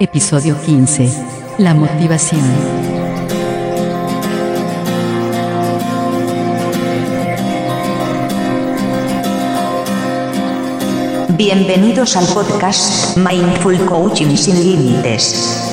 Episodio 15. La motivación. Bienvenidos al podcast Mindful Coaching sin Límites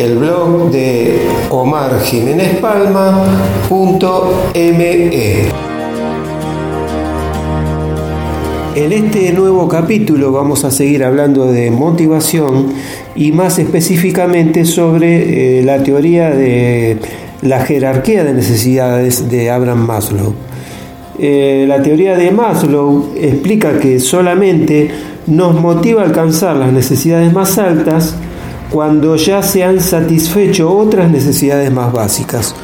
el blog de omarjiménezpalma.me. En este nuevo capítulo vamos a seguir hablando de motivación y más específicamente sobre eh, la teoría de la jerarquía de necesidades de Abraham Maslow. Eh, la teoría de Maslow explica que solamente nos motiva a alcanzar las necesidades más altas cuando ya se han satisfecho otras necesidades más básicas.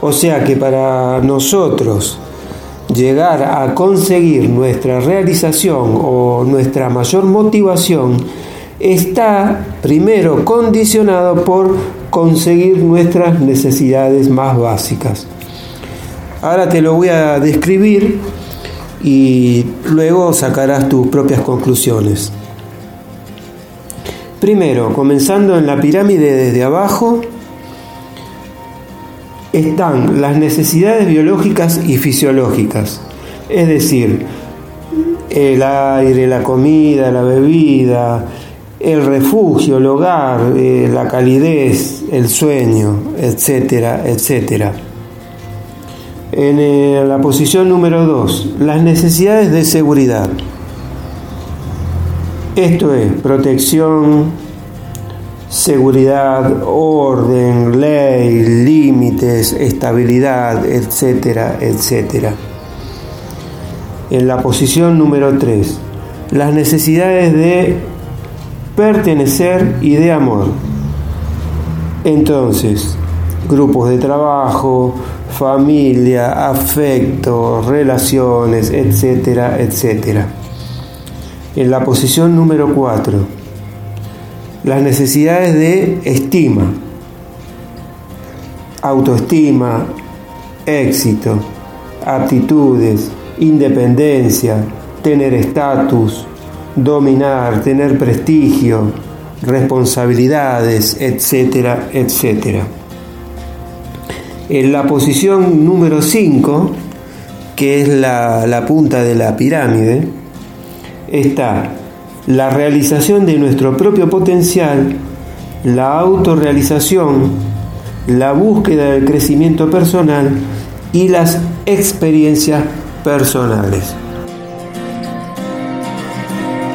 O sea que para nosotros llegar a conseguir nuestra realización o nuestra mayor motivación está primero condicionado por conseguir nuestras necesidades más básicas. Ahora te lo voy a describir y luego sacarás tus propias conclusiones. Primero, comenzando en la pirámide desde abajo, están las necesidades biológicas y fisiológicas, es decir, el aire, la comida, la bebida, el refugio, el hogar, eh, la calidez, el sueño, etcétera, etcétera. En eh, la posición número 2, las necesidades de seguridad. Esto es protección, seguridad, orden, ley, límites, estabilidad, etcétera, etcétera. En la posición número 3, las necesidades de pertenecer y de amor. Entonces, grupos de trabajo, familia, afecto, relaciones, etcétera, etcétera. En la posición número 4, las necesidades de estima, autoestima, éxito, aptitudes, independencia, tener estatus, dominar, tener prestigio, responsabilidades, etcétera, etcétera. En la posición número 5, que es la, la punta de la pirámide, está la realización de nuestro propio potencial, la autorrealización, la búsqueda del crecimiento personal y las experiencias personales.